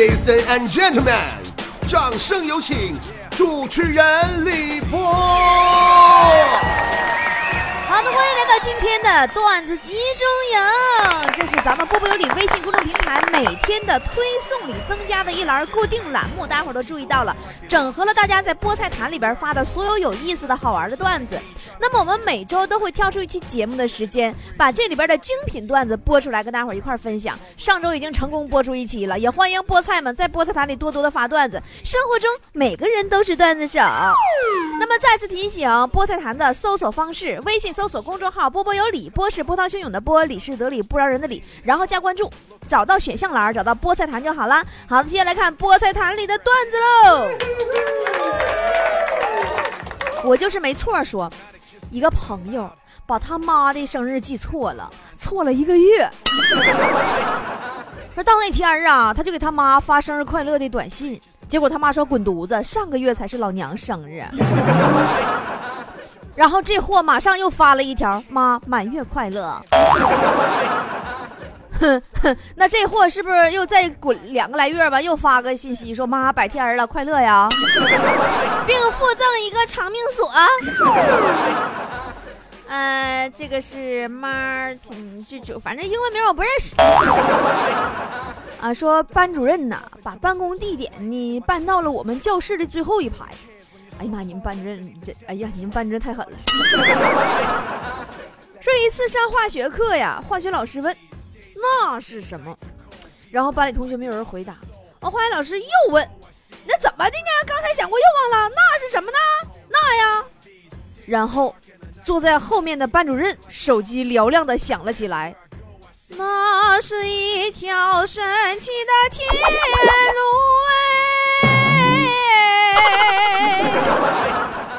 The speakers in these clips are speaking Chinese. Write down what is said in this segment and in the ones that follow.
Ladies and gentlemen，掌声有请主持人李波。欢迎到今天的段子集中营，这是咱们波波有理微信公众平台每天的推送里增加的一栏固定栏目，大家伙都注意到了，整合了大家在菠菜坛里边发的所有有意思的好玩的段子。那么我们每周都会挑出一期节目的时间，把这里边的精品段子播出来，跟大伙儿一块分享。上周已经成功播出一期了，也欢迎菠菜们在菠菜坛里多多的发段子。生活中每个人都是段子手。那么再次提醒，菠菜坛的搜索方式：微信搜索公众号“波波有理”，波是波涛汹涌的波，理是得理不饶人的理，然后加关注，找到选项栏，找到菠菜坛就好了。好，接下来看菠菜坛里的段子喽。我就是没错说。一个朋友把他妈的生日记错了，错了一个月。说到那天啊，他就给他妈发生日快乐的短信，结果他妈说滚犊子，上个月才是老娘生日。然后这货马上又发了一条妈满月快乐。哼哼，那这货是不是又再滚两个来月吧？又发个信息说妈百天了，快乐呀，并附赠一个长命锁。呃，这个是 Martin 这，反正英文名我不认识。啊，说班主任呐，把办公地点呢搬到了我们教室的最后一排。哎呀妈，你们班主任这，哎呀，你们班主任太狠了。说一次上化学课呀，化学老师问那是什么，然后班里同学没有人回答。哦，化学老师又问，那怎么的呢？刚才讲过又忘了，那是什么呢？那呀，然后。坐在后面的班主任手机嘹亮的响了起来，那是一条神奇的天路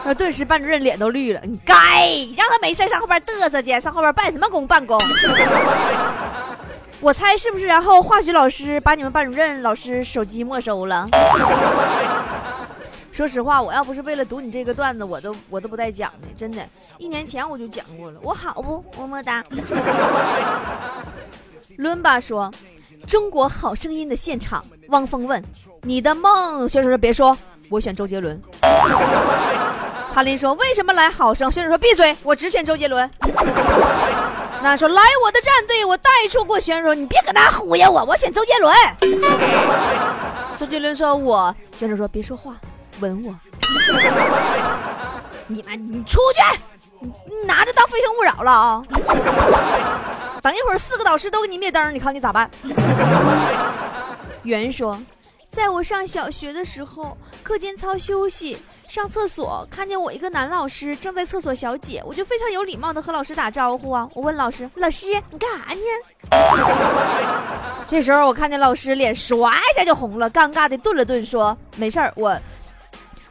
那顿时班主任脸都绿了，你该让他没事上后边嘚瑟去，上后边办什么公办公？我猜是不是？然后化学老师把你们班主任老师手机没收了。说实话，我要不是为了读你这个段子，我都我都不带讲的，真的。一年前我就讲过了，我好不么么哒。伦巴 说：“中国好声音的现场，汪峰问你的梦，选手说别说，我选周杰伦。”哈林说：“为什么来好声？”选手说：“闭嘴，我只选周杰伦。”那说：“来我的战队，我带出过选手，你别搁那忽悠我，我选周杰伦。”周杰伦说：“我。”选手说：“别说话。”吻我！你们，你出去！你拿着当非诚勿扰了啊！等一会儿四个导师都给你灭灯，你看你咋办？圆说，在我上小学的时候，课间操休息上厕所，看见我一个男老师正在厕所小解，我就非常有礼貌的和老师打招呼啊。我问老师：“老师，你干啥呢？” 这时候我看见老师脸唰一下就红了，尴尬的顿了顿，说：“没事儿，我。”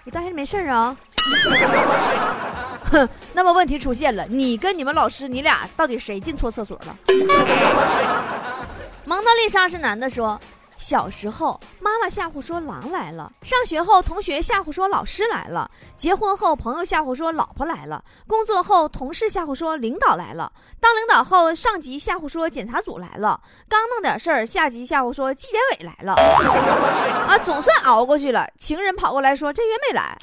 我当时没事儿啊，哼。那么问题出现了，你跟你们老师，你俩到底谁进错厕所了？蒙娜丽莎是男的说。小时候，妈妈吓唬说狼来了；上学后，同学吓唬说老师来了；结婚后，朋友吓唬说老婆来了；工作后，同事吓唬说领导来了；当领导后，上级吓唬说检查组来了；刚弄点事儿，下级吓唬说纪检委来了。啊，总算熬过去了。情人跑过来说这月没来。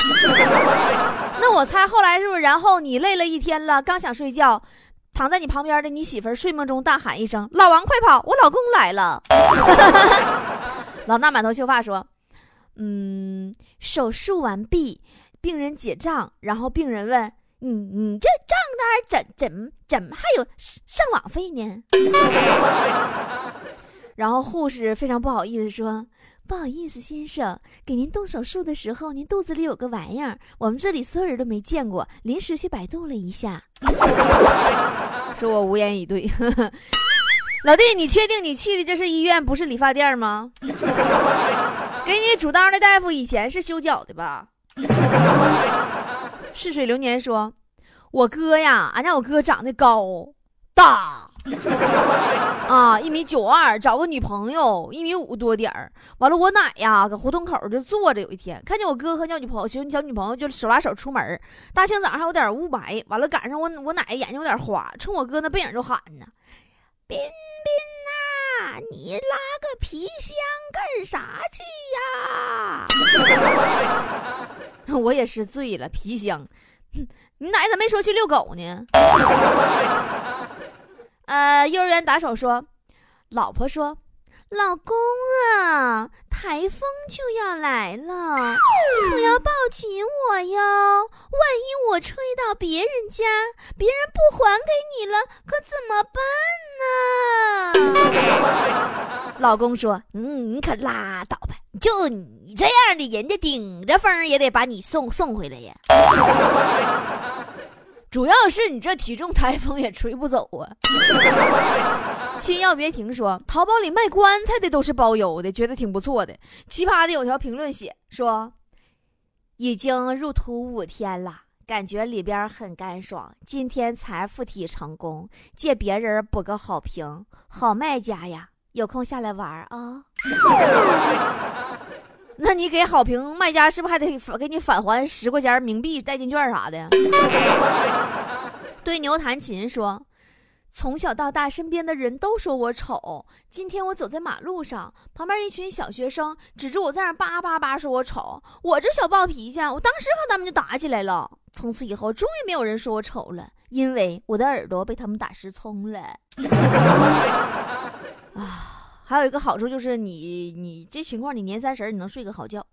那我猜后来是不是？然后你累了一天了，刚想睡觉。躺在你旁边的你媳妇儿睡梦中大喊一声：“老王，快跑！我老公来了！” 老大满头秀发说：“嗯，手术完毕，病人结账，然后病人问：‘你你这账单怎怎怎么还有上网费呢？’ 然后护士非常不好意思说。”不好意思，先生，给您动手术的时候，您肚子里有个玩意儿，我们这里所有人都没见过，临时去百度了一下。说我无言以对。老弟，你确定你去的这是医院，不是理发店吗？给你主刀的大夫以前是修脚的吧？逝水流年说，我哥呀，俺家我哥长得高大。啊，一米九二，找个女朋友，一米五多点儿。完了，我奶呀，搁胡同口就坐着。有一天，看见我哥和小女朋友，小女朋友就手拉手出门。大清早上还有点雾霾，完了赶上我我奶眼睛有点花，冲我哥那背影就喊呢：“彬彬呐，你拉个皮箱干啥去呀？我也是醉了，皮箱。你奶咋没说去遛狗呢？呃，幼儿园打手说，老婆说。老公啊，台风就要来了，可要抱紧我哟！吹到别人家，别人不还给你了，可怎么办呢？老公说：“嗯，你可拉倒吧，就你这样的人家，顶着风也得把你送送回来呀。”主要是你这体重，台风也吹不走啊！亲，要别停说，淘宝里卖棺材的都是包邮的，觉得挺不错的。奇葩的有条评论写说，已经入土五天了，感觉里边很干爽。今天才附体成功，借别人补个好评，好卖家呀，有空下来玩啊！那你给好评卖家是不是还得给你返还十块钱冥币代金券啥的？对牛弹琴说：“从小到大，身边的人都说我丑。今天我走在马路上，旁边一群小学生指着我在那叭叭叭说我丑。我这小暴脾气，我当时和他们就打起来了。从此以后，终于没有人说我丑了，因为我的耳朵被他们打失聪了。啊！”还有一个好处就是你你这情况，你年三十你能睡个好觉。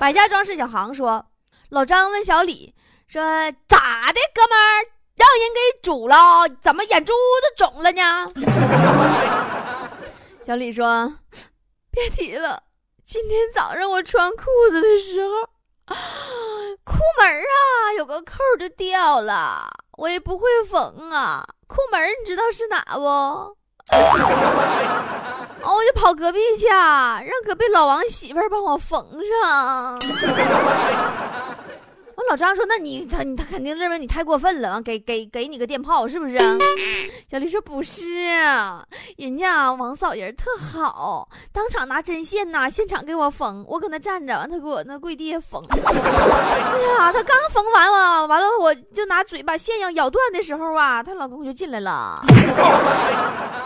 百家装饰小航说：“老张问小李说咋的，哥们儿让人给煮了，怎么眼珠子肿了呢？” 小李说：“别提了，今天早上我穿裤子的时候，裤门啊有个扣就掉了，我也不会缝啊。裤门你知道是哪不？” 我就跑隔壁去，让隔壁老王媳妇帮我缝上。我老张说：“那你他他肯定认为你太过分了，完给给给你个电炮是不是？” 小丽说：“不是，人家王嫂人特好，当场拿针线呐，现场给我缝。我搁那站着，完他给我那跪地下缝。哎呀，他刚缝完啊，完了我就拿嘴把线要咬断的时候啊，她老公就进来了。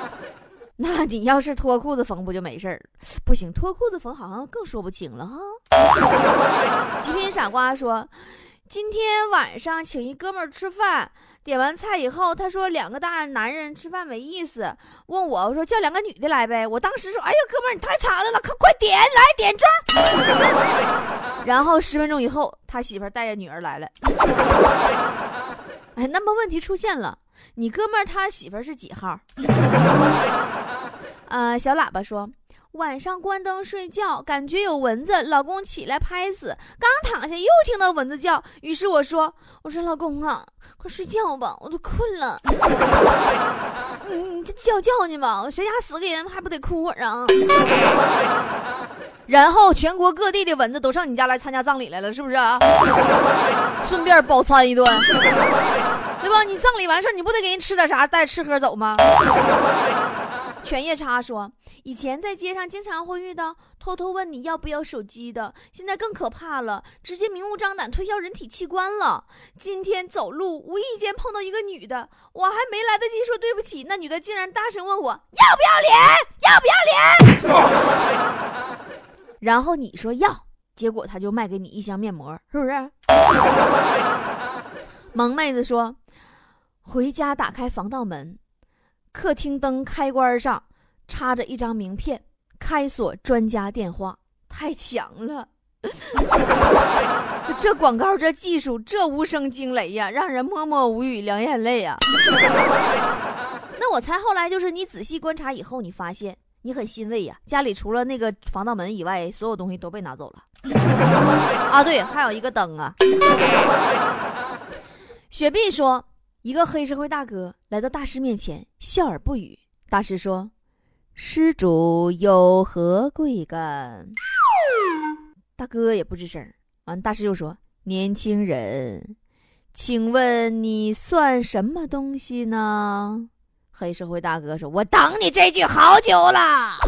那你要是脱裤子缝不就没事儿？不行，脱裤子缝好像更说不清了哈。极品傻瓜说，今天晚上请一哥们儿吃饭，点完菜以后，他说两个大男人吃饭没意思，问我我说叫两个女的来呗。我当时说，哎呀，哥们儿你太惨了，快快点来点妆。然后十分钟以后，他媳妇带着女儿来了。哎，那么问题出现了。你哥们儿他媳妇儿是几号？呃，小喇叭说，晚上关灯睡觉，感觉有蚊子，老公起来拍死，刚躺下又听到蚊子叫，于是我说，我说老公啊，快睡觉吧，我都困了。嗯，叫叫去吧，谁家死个人还不得哭会儿啊？然后全国各地的蚊子都上你家来参加葬礼来了，是不是啊？顺便饱餐一顿。对吧？你葬礼完事儿，你不得给人吃点啥，带吃喝走吗？犬夜叉说，以前在街上经常会遇到偷偷问你要不要手机的，现在更可怕了，直接明目张胆推销人体器官了。今天走路无意间碰到一个女的，我还没来得及说对不起，那女的竟然大声问我要不要脸，要不要脸？然后你说要，结果他就卖给你一箱面膜，是不是？萌妹子说。回家打开防盗门，客厅灯开关上插着一张名片，开锁专家电话，太强了！这广告这技术这无声惊雷呀，让人默默无语，两眼泪呀。那我猜后来就是你仔细观察以后，你发现你很欣慰呀，家里除了那个防盗门以外，所有东西都被拿走了。啊，对，还有一个灯啊。雪碧说。一个黑社会大哥来到大师面前，笑而不语。大师说：“施主有何贵干？”大哥也不吱声。完，大师又说：“年轻人，请问你算什么东西呢？”黑社会大哥说：“我等你这句好久了。”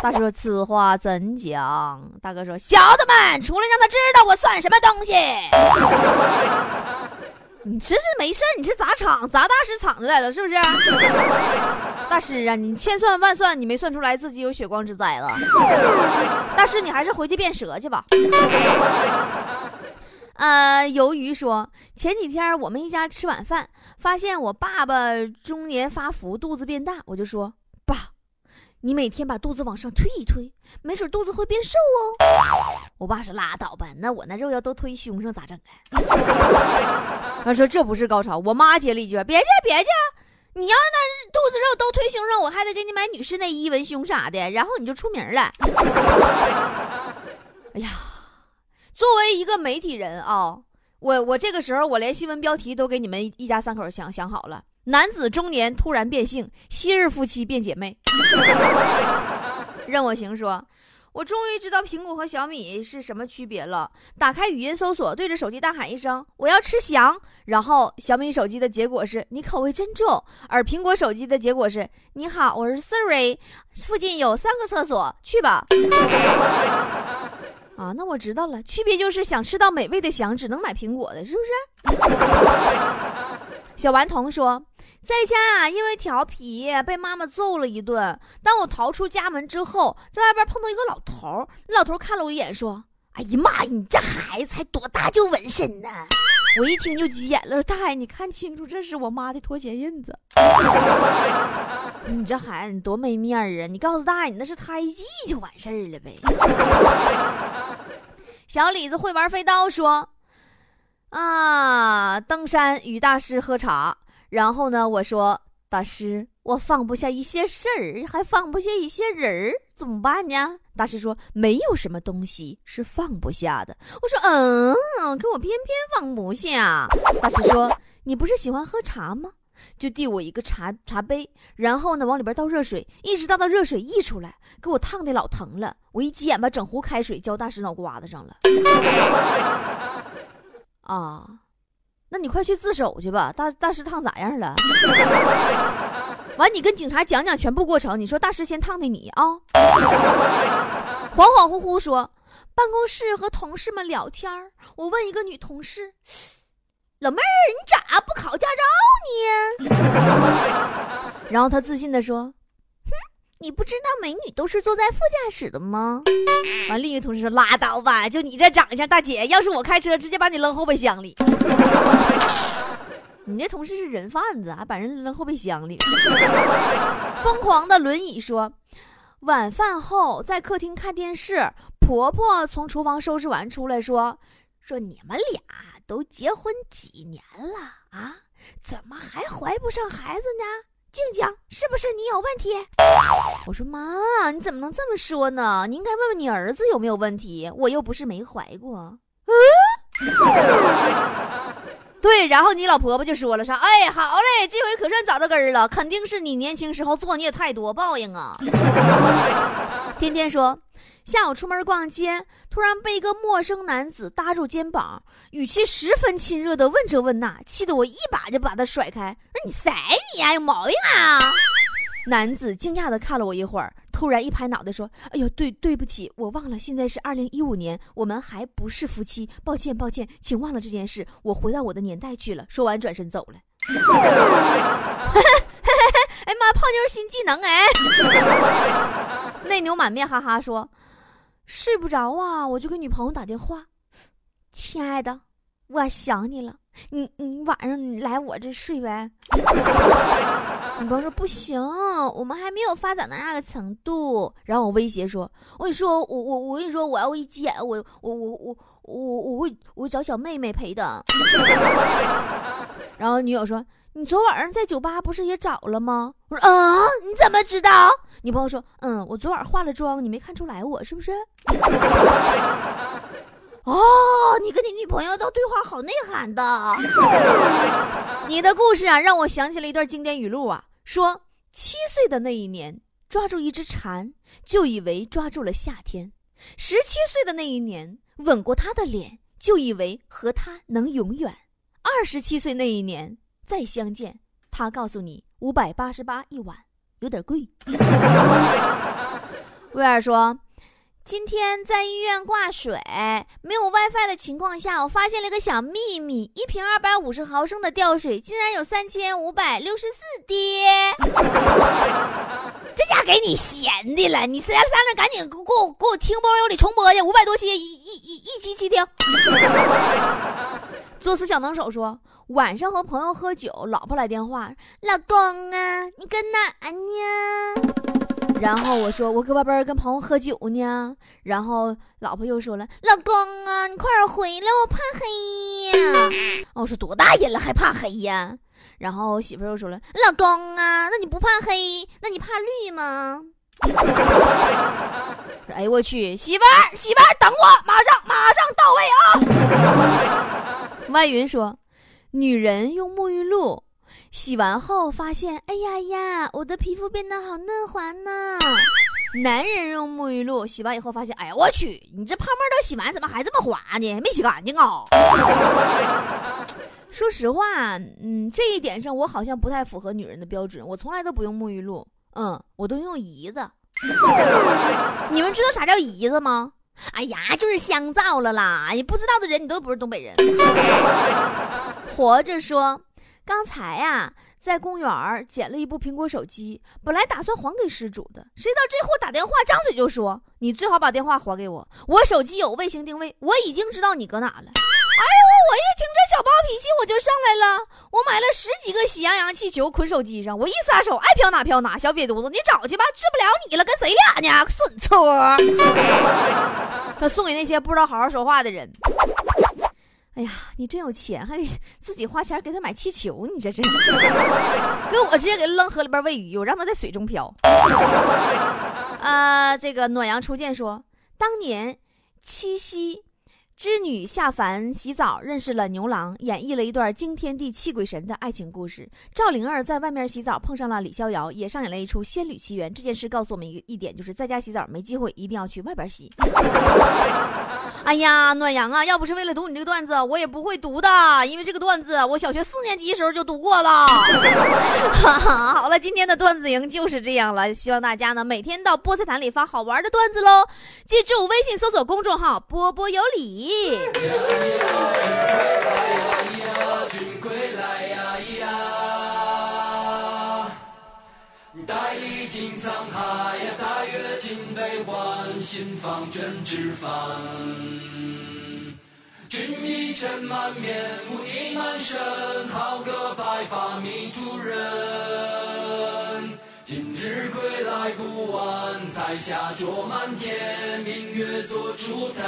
大师说：“此话怎讲？”大哥说：“小子们，出来让他知道我算什么东西。”你这是没事你是砸场砸大师场子来了是不是？大师啊，你千算万算，你没算出来自己有血光之灾了。大师，你还是回去变蛇去吧。呃，鱿鱼说，前几天我们一家吃晚饭，发现我爸爸中年发福，肚子变大，我就说，你每天把肚子往上推一推，没准肚子会变瘦哦。我爸说，拉倒吧，那我那肉要都推胸上咋整啊？他说这不是高潮。我妈接了一句，别介，别介。你要那肚子肉都推胸上，我还得给你买女士内衣、文胸啥的，然后你就出名了。哎呀，作为一个媒体人啊，我我这个时候我连新闻标题都给你们一家三口想想好了：男子中年突然变性，昔日夫妻变姐妹。任我行说。我终于知道苹果和小米是什么区别了。打开语音搜索，对着手机大喊一声“我要吃翔”，然后小米手机的结果是“你口味真重”，而苹果手机的结果是“你好，我是 Siri，附近有三个厕所，去吧。”啊，那我知道了，区别就是想吃到美味的翔，只能买苹果的，是不是？小顽童说。在家啊，因为调皮被妈妈揍了一顿。当我逃出家门之后，在外边碰到一个老头儿那老头看了我一眼，说：“哎呀妈呀，你这孩子才多大就纹身呢？”我一听就急眼了，大爷，你看清楚，这是我妈的拖鞋印子。你这孩子你多没面儿啊！你告诉大爷，你那是胎记就完事儿了呗。小李子会玩飞刀说：“啊，登山与大师喝茶。”然后呢？我说大师，我放不下一些事儿，还放不下一些人儿，怎么办呢？大师说没有什么东西是放不下的。我说嗯，可我偏偏放不下。大师说你不是喜欢喝茶吗？就递我一个茶茶杯，然后呢往里边倒热水，一直倒到热水溢出来，给我烫的老疼了。我一急眼把整壶开水浇大师脑瓜子上了。啊。那你快去自首去吧，大大师烫咋样了？完，你跟警察讲讲全部过程。你说大师先烫的你啊？恍恍惚惚说，办公室和同事们聊天我问一个女同事：“老妹儿，你咋不考驾照呢？” 然后她自信的说。你不知道美女都是坐在副驾驶的吗？完，另一个同事说：“拉倒吧，就你这长相，大姐，要是我开车，直接把你扔后备箱里。你这同事是人贩子，还把人扔后备箱里。”疯狂的轮椅说：“晚饭后在客厅看电视，婆婆从厨房收拾完出来说：说你们俩都结婚几年了啊，怎么还怀不上孩子呢？”静静，是不是你有问题？我说妈，你怎么能这么说呢？你应该问问你儿子有没有问题。我又不是没怀过。嗯，对。然后你老婆婆就说了啥？哎，好嘞，这回可算找着根儿了，肯定是你年轻时候作孽太多，报应啊。天天说。下午出门逛街，突然被一个陌生男子搭住肩膀，语气十分亲热的问这问那，气得我一把就把他甩开，说：“你谁你啊？有毛病啊！”男子惊讶的看了我一会儿，突然一拍脑袋说：“哎呦，对对不起，我忘了，现在是二零一五年，我们还不是夫妻，抱歉抱歉，请忘了这件事，我回到我的年代去了。”说完转身走了。哎妈，泡妞新技能哎！内牛满面哈哈说。睡不着啊，我就给女朋友打电话，亲爱的，我想你了，你你晚上来我这睡呗。女朋友说不行，我们还没有发展到那个程度。然后我威胁说，我跟你说，我我我跟你说，我要一急眼，我我我我我我会我会找小妹妹陪的。然后女友说。你昨晚上在酒吧不是也找了吗？我说啊，你怎么知道？女朋友说，嗯，我昨晚化了妆，你没看出来我是不是？哦，你跟你女朋友的对话好内涵的。你的故事啊，让我想起了一段经典语录啊，说七岁的那一年，抓住一只蝉，就以为抓住了夏天；十七岁的那一年，吻过她的脸，就以为和她能永远；二十七岁那一年。再相见，他告诉你五百八十八一晚，有点贵。威尔说：“今天在医院挂水，没有 WiFi 的情况下，我发现了一个小秘密：一瓶二百五十毫升的吊水竟然有三千五百六十四滴。这家给你闲的了，你实在在那赶紧给我给我听波友里重播去，五百多期一一一一期期听。作死小能手说，晚上和朋友喝酒，老婆来电话，老公啊，你搁哪呢？然后我说我搁外边跟朋友喝酒呢，然后老婆又说了，老公啊，你快点回来，我怕黑呀。我说多大人了还怕黑呀？然后媳妇又说了，老公啊，那你不怕黑，那你怕绿吗？哎呦我去，媳妇儿媳妇儿等我，马上马上到位啊！外云说，女人用沐浴露。洗完后发现，哎呀呀，我的皮肤变得好嫩滑呢。男人用沐浴露洗完以后发现，哎呀，我去，你这泡沫都洗完，怎么还这么滑呢？没洗干净啊！说实话，嗯，这一点上我好像不太符合女人的标准。我从来都不用沐浴露，嗯，我都用姨子。你们知道啥叫姨子吗？哎呀，就是香皂了啦！你不知道的人，你都不是东北人。活着说。刚才呀，在公园捡了一部苹果手机，本来打算还给失主的，谁知道这货打电话张嘴就说：“你最好把电话还给我，我手机有卫星定位，我已经知道你搁哪了。”我一听这小暴脾气，我就上来了。我买了十几个喜羊羊气球捆手机上，我一撒手，爱飘哪飘哪。小瘪犊子，你找去吧，治不了你了，跟谁俩呢？损车！说送给那些不知道好好说话的人。哎呀，你真有钱，还自己花钱给他买气球，你这真是！给我直接给扔河里边喂鱼，我让他在水中漂。啊，这个暖阳初见说，当年七夕。织女下凡洗澡，认识了牛郎，演绎了一段惊天地泣鬼神的爱情故事。赵灵儿在外面洗澡，碰上了李逍遥，也上演了一出仙侣奇缘。这件事告诉我们一个一点，就是在家洗澡没机会，一定要去外边洗。哎呀，暖阳啊，要不是为了读你这个段子，我也不会读的，因为这个段子我小学四年级时候就读过了。好了，今天的段子营就是这样了，希望大家呢每天到菠菜坛里发好玩的段子喽。记住，微信搜索公众号“波波有理”。沧海呀，大阅尽悲欢，心放卷纸帆。君衣尘满面，污泥满身，好个白发迷途人。今日归来不晚，彩霞灼满天，明月做烛台。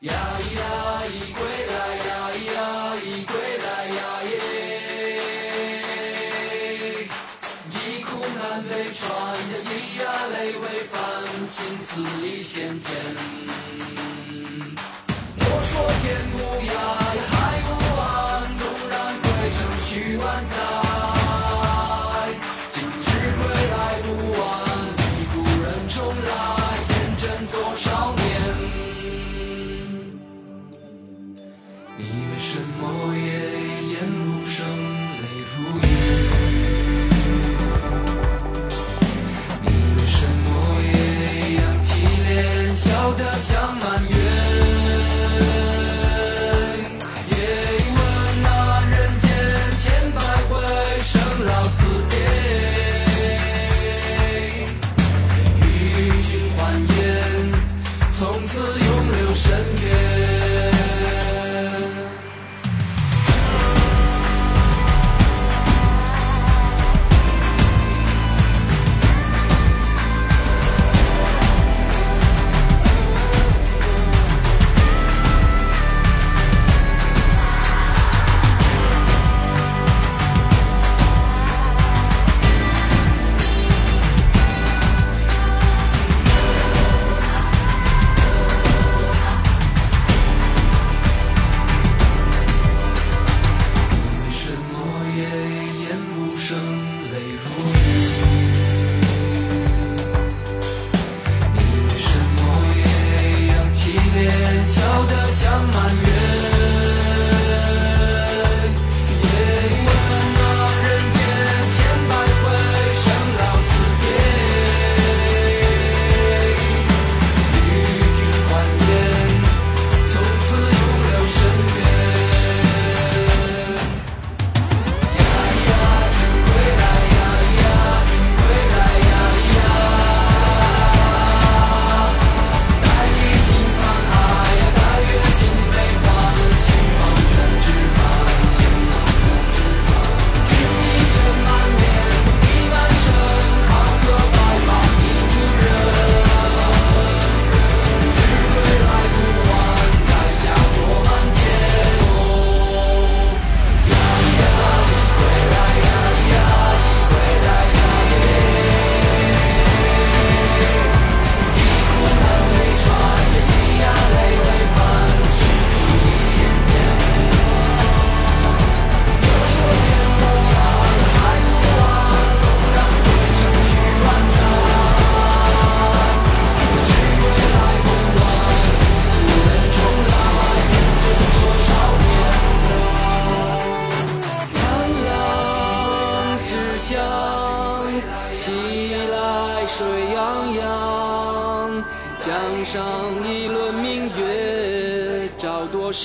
呀咿呀咿归来呀咿呀心思已线牵。莫说天无涯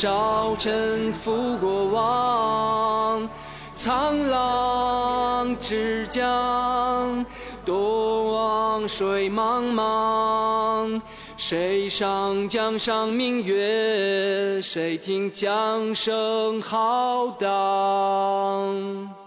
少沉浮过往。沧浪之江，东望水茫茫。谁上江上明月？谁听江声浩荡？